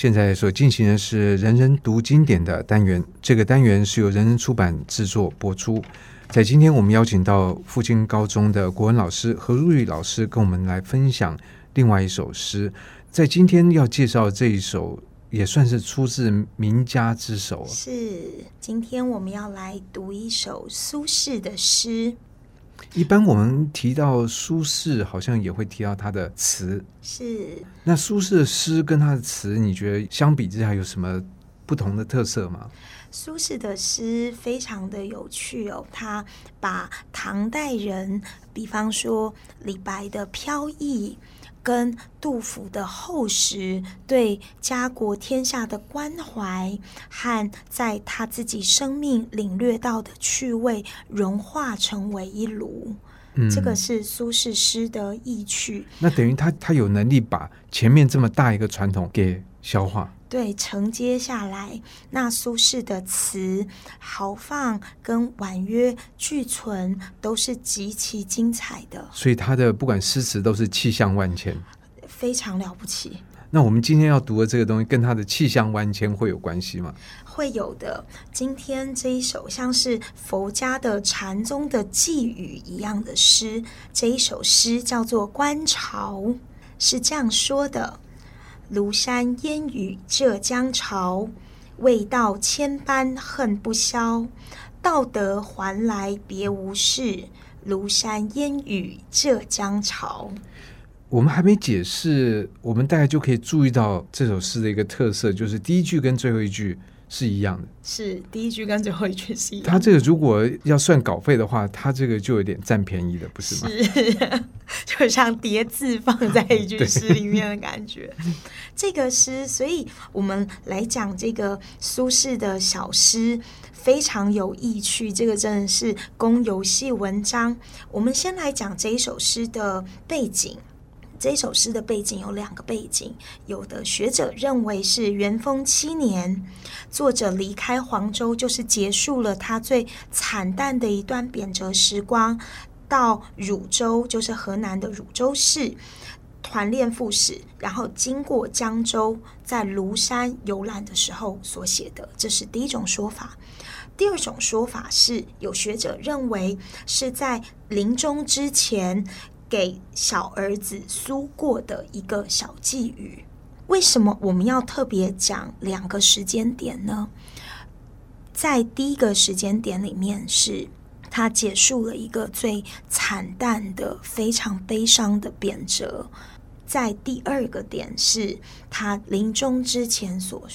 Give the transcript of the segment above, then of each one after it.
现在所进行的是“人人读经典”的单元，这个单元是由人人出版制作播出。在今天，我们邀请到复兴高中的国文老师何如玉老师，跟我们来分享另外一首诗。在今天要介绍这一首，也算是出自名家之手。是，今天我们要来读一首苏轼的诗。一般我们提到苏轼，好像也会提到他的词。是。那苏轼的诗跟他的词，你觉得相比之下有什么不同的特色吗？苏轼的诗非常的有趣哦，他把唐代人，比方说李白的飘逸。跟杜甫的厚实，对家国天下的关怀，和在他自己生命领略到的趣味，融化成为一炉。嗯，这个是苏轼诗的意趣。那等于他他有能力把前面这么大一个传统给消化。对，承接下来，那苏轼的词豪放跟婉约俱存，都是极其精彩的。所以他的不管诗词都是气象万千，非常了不起。那我们今天要读的这个东西，跟他的气象万千会有关系吗？会有的。今天这一首像是佛家的禅宗的寄语一样的诗，这一首诗叫做《观潮》，是这样说的。庐山烟雨浙江潮，未到千般恨不消。道德还来别无事，庐山烟雨浙江潮。我们还没解释，我们大概就可以注意到这首诗的一个特色，就是第一句跟最后一句。是一样的，是第一句跟最后一句是一样。他这个如果要算稿费的话，他这个就有点占便宜的，不是吗？是，就像叠字放在一句诗里面的感觉。这个诗，所以我们来讲这个苏轼的小诗，非常有意趣。这个真的是供游戏文章。我们先来讲这一首诗的背景。这首诗的背景有两个背景，有的学者认为是元丰七年，作者离开黄州，就是结束了他最惨淡的一段贬谪时光，到汝州，就是河南的汝州市团练副使，然后经过江州，在庐山游览的时候所写的，这是第一种说法。第二种说法是，有学者认为是在临终之前。给小儿子苏过的一个小寄语。为什么我们要特别讲两个时间点呢？在第一个时间点里面，是他结束了一个最惨淡的、非常悲伤的贬谪；在第二个点，是他临终之前所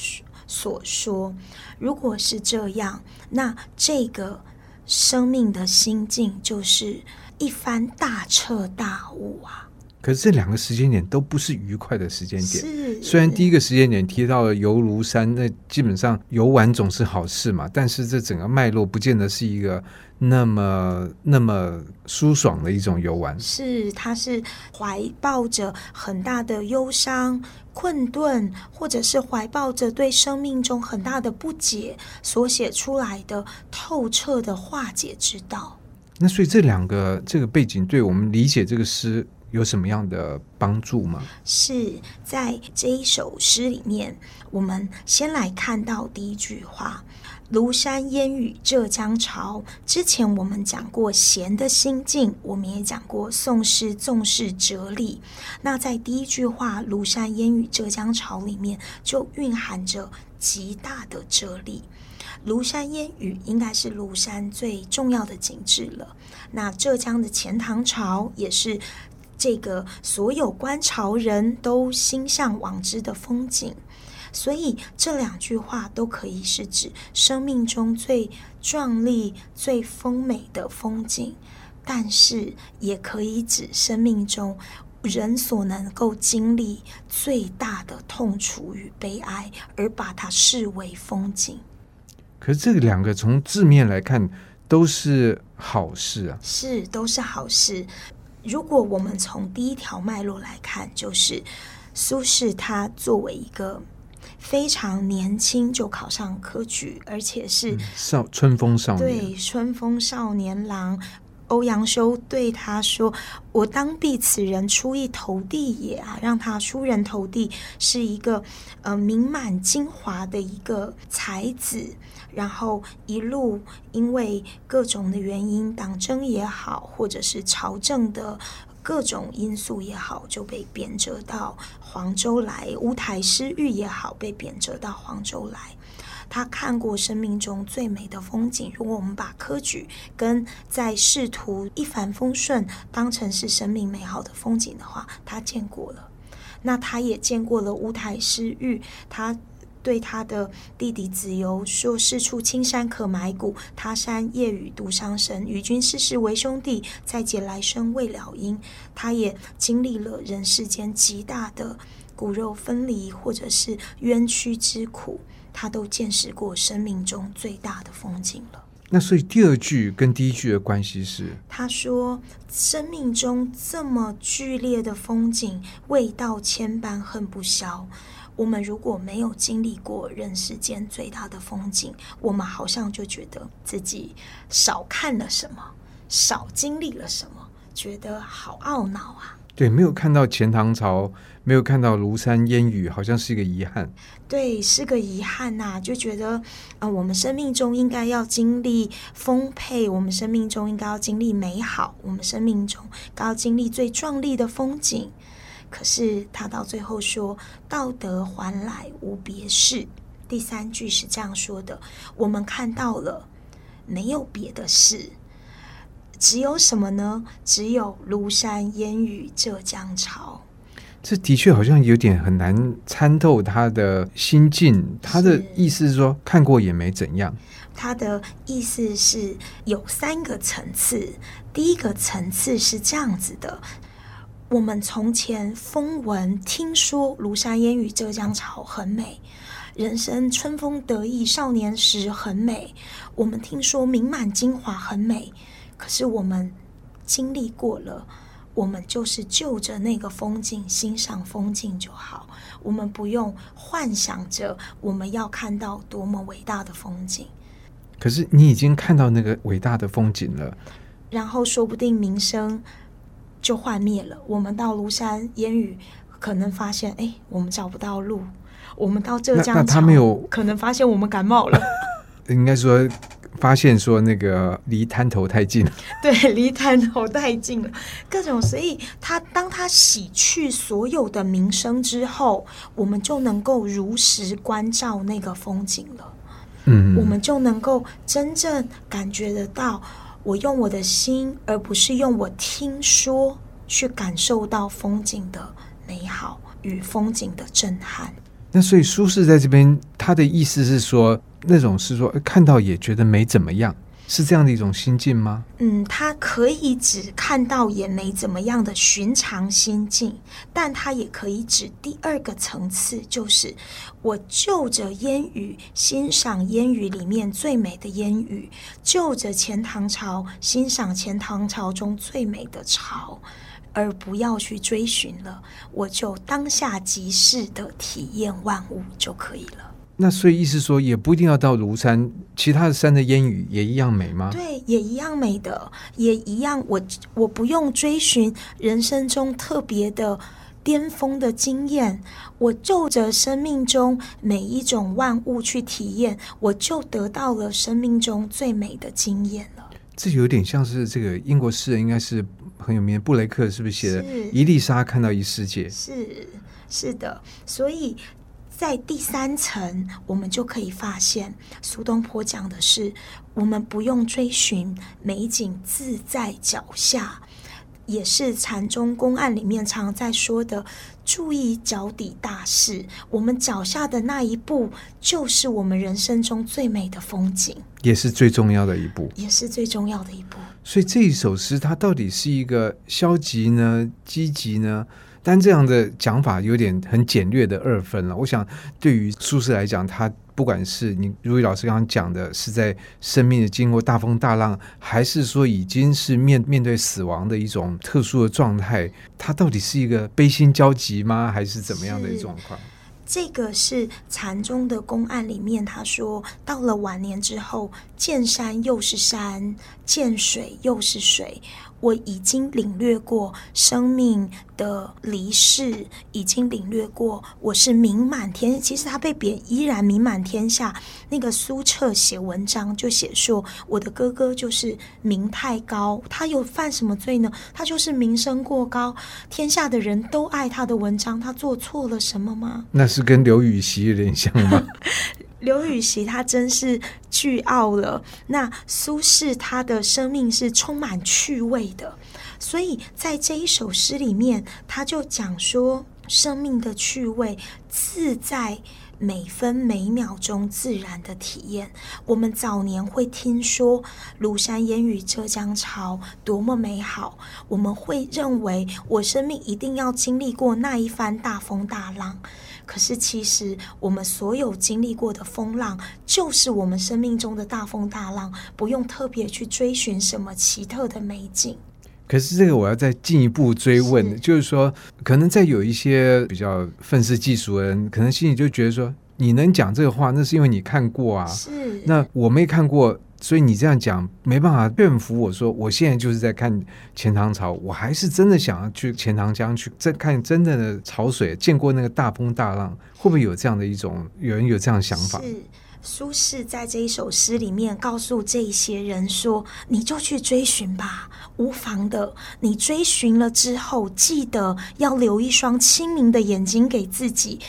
所说。如果是这样，那这个生命的心境就是。一番大彻大悟啊！可是这两个时间点都不是愉快的时间点。是，虽然第一个时间点提到了游庐山，那基本上游玩总是好事嘛，但是这整个脉络不见得是一个那么那么舒爽的一种游玩。是，他是怀抱着很大的忧伤、困顿，或者是怀抱着对生命中很大的不解所写出来的透彻的化解之道。那所以这两个这个背景对我们理解这个诗有什么样的帮助吗？是在这一首诗里面，我们先来看到第一句话：“庐山烟雨浙江潮。”之前我们讲过闲的心境，我们也讲过宋诗重视哲理。那在第一句话“庐山烟雨浙江潮”里面，就蕴含着极大的哲理。庐山烟雨应该是庐山最重要的景致了。那浙江的钱塘潮也是这个所有观潮人都心向往之的风景。所以这两句话都可以是指生命中最壮丽、最丰美的风景，但是也可以指生命中人所能够经历最大的痛楚与悲哀，而把它视为风景。可是这两个从字面来看都是好事啊，是都是好事。如果我们从第一条脉络来看，就是苏轼他作为一个非常年轻就考上科举，而且是少春风少年，对春风少年郎，欧阳修对他说：“我当必此人出一头地也啊，让他出人头地，是一个呃名满京华的一个才子。然后一路因为各种的原因，党争也好，或者是朝政的各种因素也好，就被贬谪到黄州来。乌台诗域也好，被贬谪到黄州来。”他看过生命中最美的风景。如果我们把科举跟在仕途一帆风顺当成是生命美好的风景的话，他见过了。那他也见过了乌台诗域。他对他的弟弟子由说：“是处青山可埋骨，他山夜雨独伤身。与君世世为兄弟，再结来生未了因。”他也经历了人世间极大的骨肉分离或者是冤屈之苦。他都见识过生命中最大的风景了。那所以第二句跟第一句的关系是，他说：“生命中这么剧烈的风景，味道千般恨不消。我们如果没有经历过人世间最大的风景，我们好像就觉得自己少看了什么，少经历了什么，觉得好懊恼啊。”对，没有看到钱塘潮，没有看到庐山烟雨，好像是一个遗憾。对，是个遗憾呐、啊，就觉得，呃，我们生命中应该要经历丰沛，我们生命中应该要经历美好，我们生命中该要经历最壮丽的风景。可是他到最后说：“道德还来无别事。”第三句是这样说的：“我们看到了，没有别的事。”只有什么呢？只有庐山烟雨浙江潮。这的确好像有点很难参透他的心境。他的意思是说，看过也没怎样。他的意思是有三个层次。第一个层次是这样子的：我们从前风闻听说庐山烟雨浙江潮很美，人生春风得意少年时很美。我们听说名满京华很美。可是我们经历过了，我们就是就着那个风景欣赏风景就好，我们不用幻想着我们要看到多么伟大的风景。可是你已经看到那个伟大的风景了，然后说不定名声就幻灭了。我们到庐山烟雨，可能发现哎，我们找不到路；我们到浙江，那他没有可能发现我们感冒了。应该说。发现说那个离滩头太近了，对，离滩头太近了，各种，所以他当他洗去所有的名声之后，我们就能够如实关照那个风景了。嗯，我们就能够真正感觉得到，我用我的心，而不是用我听说去感受到风景的美好与风景的震撼。那所以苏轼在这边，他的意思是说。那种是说看到也觉得没怎么样，是这样的一种心境吗？嗯，他可以指看到也没怎么样的寻常心境，但他也可以指第二个层次，就是我就着烟雨欣赏烟雨里面最美的烟雨，就着钱塘潮欣赏钱塘潮中最美的潮，而不要去追寻了，我就当下即是的体验万物就可以了。那所以意思说，也不一定要到庐山，其他的山的烟雨也一样美吗？对，也一样美的，也一样。我我不用追寻人生中特别的巅峰的经验，我就着生命中每一种万物去体验，我就得到了生命中最美的经验了。这有点像是这个英国诗人，应该是很有名的布雷克，是不是写的《伊丽莎看到一世界》？是是的，所以。在第三层，我们就可以发现，苏东坡讲的是，我们不用追寻美景自在脚下，也是禅宗公案里面常在说的，注意脚底大事。我们脚下的那一步，就是我们人生中最美的风景，也是最重要的一步，也是最重要的一步。所以这一首诗，它到底是一个消极呢，积极呢？但这样的讲法有点很简略的二分了。我想，对于苏轼来讲，他不管是你如意老师刚刚讲的，是在生命的经过大风大浪，还是说已经是面面对死亡的一种特殊的状态，他到底是一个悲心交集吗？还是怎么样的一种状况？这个是禅宗的公案里面，他说到了晚年之后，见山又是山，见水又是水。我已经领略过生命的离世，已经领略过我是名满天。其实他被贬依然名满天下。那个苏辙写文章就写说，我的哥哥就是名太高，他有犯什么罪呢？他就是名声过高，天下的人都爱他的文章，他做错了什么吗？那是跟刘禹锡有点像吗？刘禹锡他真是倨傲了。那苏轼他的生命是充满趣味的，所以在这一首诗里面，他就讲说，生命的趣味自在每分每秒钟自然的体验。我们早年会听说庐山烟雨浙江潮多么美好，我们会认为我生命一定要经历过那一番大风大浪。可是，其实我们所有经历过的风浪，就是我们生命中的大风大浪，不用特别去追寻什么奇特的美景。可是，这个我要再进一步追问，是就是说，可能在有一些比较愤世嫉俗的人，可能心里就觉得说，你能讲这个话，那是因为你看过啊。是，那我没看过。所以你这样讲没办法劝服我说，我现在就是在看钱塘潮，我还是真的想要去钱塘江去再看真正的潮水，见过那个大风大浪，会不会有这样的一种有人有这样的想法？是苏轼在这一首诗里面告诉这一些人说：“你就去追寻吧，无妨的。你追寻了之后，记得要留一双清明的眼睛给自己。”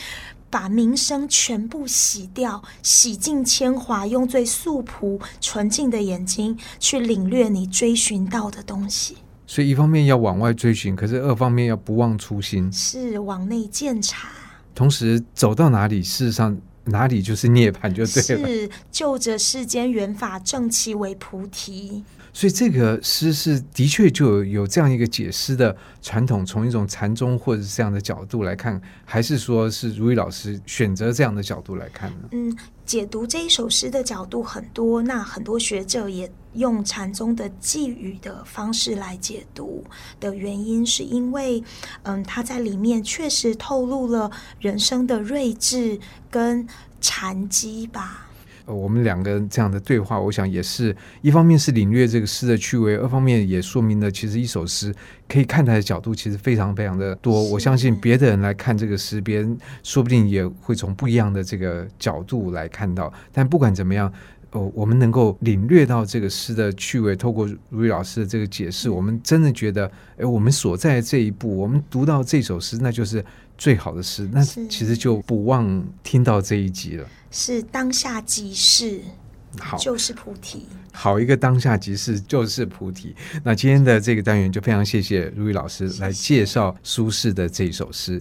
把名声全部洗掉，洗尽铅华，用最素朴纯净的眼睛去领略你追寻到的东西。所以，一方面要往外追寻，可是二方面要不忘初心，是往内鉴察。同时，走到哪里，事实上哪里就是涅槃，就对了。是就着世间缘法，正其为菩提。所以这个诗是的确就有有这样一个解释的传统，从一种禅宗或者是这样的角度来看，还是说是如意老师选择这样的角度来看呢？嗯，解读这一首诗的角度很多，那很多学者也用禅宗的寄语的方式来解读的原因，是因为嗯，他在里面确实透露了人生的睿智跟禅机吧。呃我们两个人这样的对话，我想也是一方面是领略这个诗的趣味，二方面也说明了其实一首诗可以看待的角度其实非常非常的多。我相信别的人来看这个诗，别人说不定也会从不一样的这个角度来看到。但不管怎么样，哦，我们能够领略到这个诗的趣味，透过如意老师的这个解释，我们真的觉得，哎，我们所在这一步，我们读到这首诗，那就是最好的诗。那其实就不忘听到这一集了。是当下即是，好，就是菩提。好一个当下即是就是菩提。那今天的这个单元就非常谢谢如意老师来介绍苏轼的这一首诗。